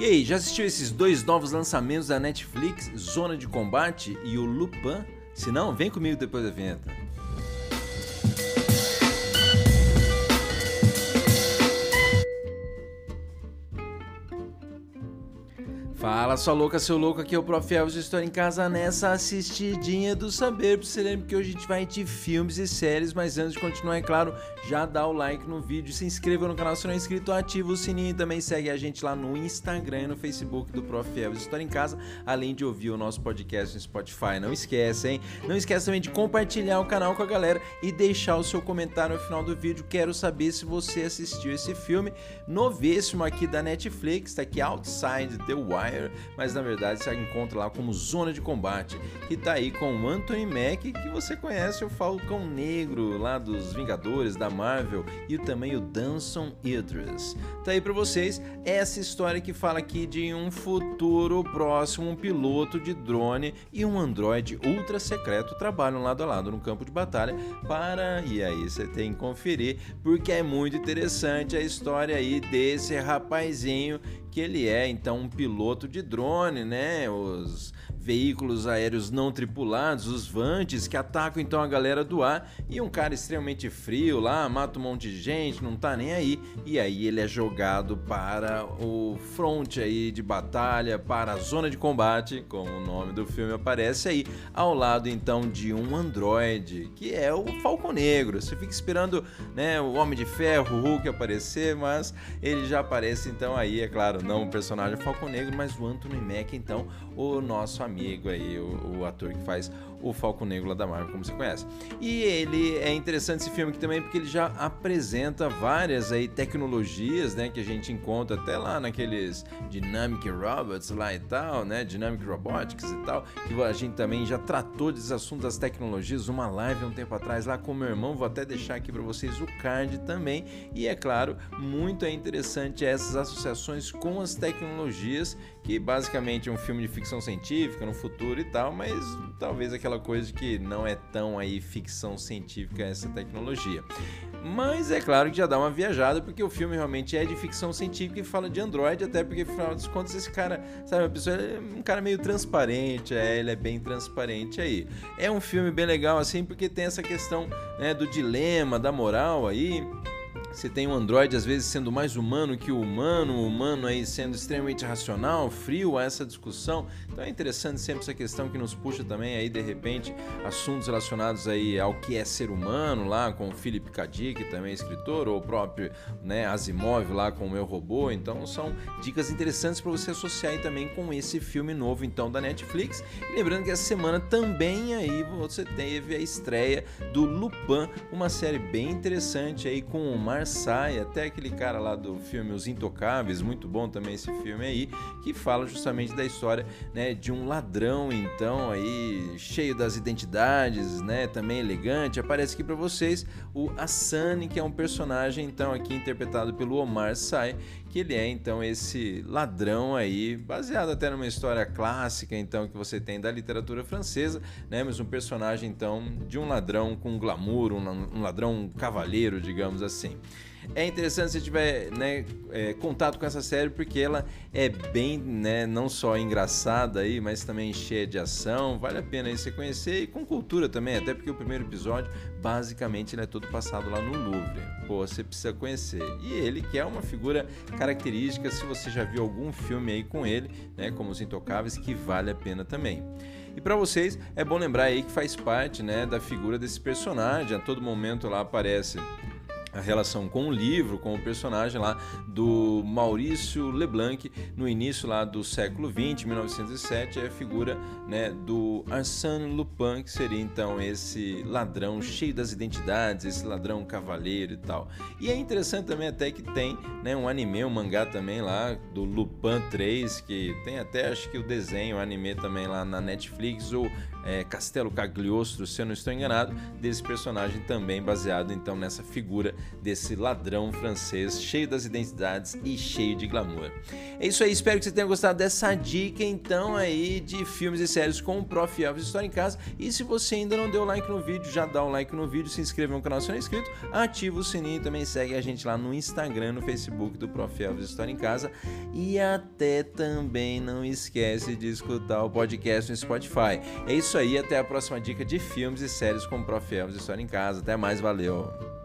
E aí, já assistiu esses dois novos lançamentos da Netflix, Zona de Combate e o Lupin? Se não, vem comigo depois da vinheta. Fala, sua louca, seu louco, aqui é o Prof. Elvis, estou em casa nessa assistidinha do saber, pra você lembrar que hoje a gente vai de filmes e séries, mas antes de continuar, é claro, já dá o like no vídeo, se inscreva no canal se não é inscrito, ativa o sininho e também segue a gente lá no Instagram e no Facebook do Prof. Elvis, estou em casa, além de ouvir o nosso podcast no Spotify, não esquece, hein? Não esquece também de compartilhar o canal com a galera e deixar o seu comentário no final do vídeo, quero saber se você assistiu esse filme novíssimo aqui da Netflix, tá aqui Outside the Wild, mas na verdade você encontra lá como Zona de Combate, que tá aí com o Anthony Mack, que você conhece o Falcão Negro lá dos Vingadores da Marvel e também o Danson Idris. Tá aí para vocês essa história que fala aqui de um futuro próximo, um piloto de drone e um androide ultra secreto trabalham lado a lado no campo de batalha para e aí você tem que conferir porque é muito interessante a história aí desse rapazinho que ele é então um piloto de drone, né? Os veículos aéreos não tripulados, os Vantes, que atacam então a galera do ar, e um cara extremamente frio lá, mata um monte de gente, não tá nem aí, e aí ele é jogado para o front aí de batalha, para a zona de combate, como o nome do filme aparece aí, ao lado então de um androide, que é o Falcão Negro. Você fica esperando, né, o Homem de Ferro, o Hulk aparecer, mas ele já aparece então aí, é claro, não o personagem Falcão Negro, mas o Anthony Mack, então, o nosso amigo amigo aí, o, o, ator que faz o Falco Negro lá da Marvel, como você conhece. E ele é interessante esse filme aqui também porque ele já apresenta várias aí tecnologias, né, que a gente encontra até lá naqueles Dynamic Robots lá e tal, né, Dynamic Robotics e tal, que a gente também já tratou desses assuntos das tecnologias, uma live um tempo atrás lá com meu irmão, vou até deixar aqui para vocês o card também. E é claro, muito é interessante essas associações com as tecnologias, que basicamente é um filme de ficção científica no futuro e tal, mas talvez aquela coisa que não é tão aí ficção científica essa tecnologia. Mas é claro que já dá uma viajada, porque o filme realmente é de ficção científica e fala de Android, até porque, afinal das contas, esse cara, sabe, uma pessoa, é um cara meio transparente, é, ele é bem transparente aí. É um filme bem legal, assim, porque tem essa questão né, do dilema, da moral aí. Você tem um Android às vezes sendo mais humano que o humano, o humano aí sendo extremamente racional, frio a essa discussão. Então é interessante sempre essa questão que nos puxa também aí de repente assuntos relacionados aí ao que é ser humano lá com o Philip K. Dick, também é escritor, ou o próprio né, Asimov lá com o meu robô. Então são dicas interessantes para você associar aí também com esse filme novo então da Netflix. E lembrando que essa semana também aí você teve a estreia do Lupin, uma série bem interessante aí com o Mar sai até aquele cara lá do filme Os Intocáveis, muito bom também esse filme aí, que fala justamente da história, né, de um ladrão então aí cheio das identidades, né, também elegante. Aparece aqui para vocês o Asani, que é um personagem então aqui interpretado pelo Omar Sy, que ele é então esse ladrão aí, baseado até numa história clássica então que você tem da literatura francesa, né, mas um personagem então de um ladrão com glamour, um, ladrão cavalheiro, digamos assim. É interessante se tiver né, é, contato com essa série porque ela é bem, né, não só engraçada aí, mas também cheia de ação. Vale a pena aí você conhecer e com cultura também, até porque o primeiro episódio basicamente ele é todo passado lá no Louvre. Pô, você precisa conhecer. E ele que é uma figura característica, se você já viu algum filme aí com ele, né, como Os Intocáveis, que vale a pena também. E para vocês é bom lembrar aí que faz parte, né, da figura desse personagem. A todo momento lá aparece a relação com o livro, com o personagem lá do Maurício Leblanc no início lá do século 20, 1907, é a figura né, do Arsène Lupin, que seria então esse ladrão cheio das identidades, esse ladrão cavaleiro e tal. E é interessante também até que tem né, um anime, um mangá também lá do Lupin 3, que tem até acho que o desenho, o anime também lá na Netflix, ou é, Castelo Cagliostro, se eu não estou enganado, desse personagem também baseado então nessa figura desse ladrão francês cheio das identidades e cheio de glamour. É isso aí, espero que você tenha gostado dessa dica então aí de filmes e séries com o Prof. Elvis História em Casa. E se você ainda não deu like no vídeo, já dá um like no vídeo, se inscreva no canal se não é inscrito, ativa o sininho e também segue a gente lá no Instagram, no Facebook do Prof. Elvis História em Casa. E até também não esquece de escutar o podcast no Spotify. É isso aí, até a próxima dica de filmes e séries com o Prof. Elvis História em Casa. Até mais, valeu!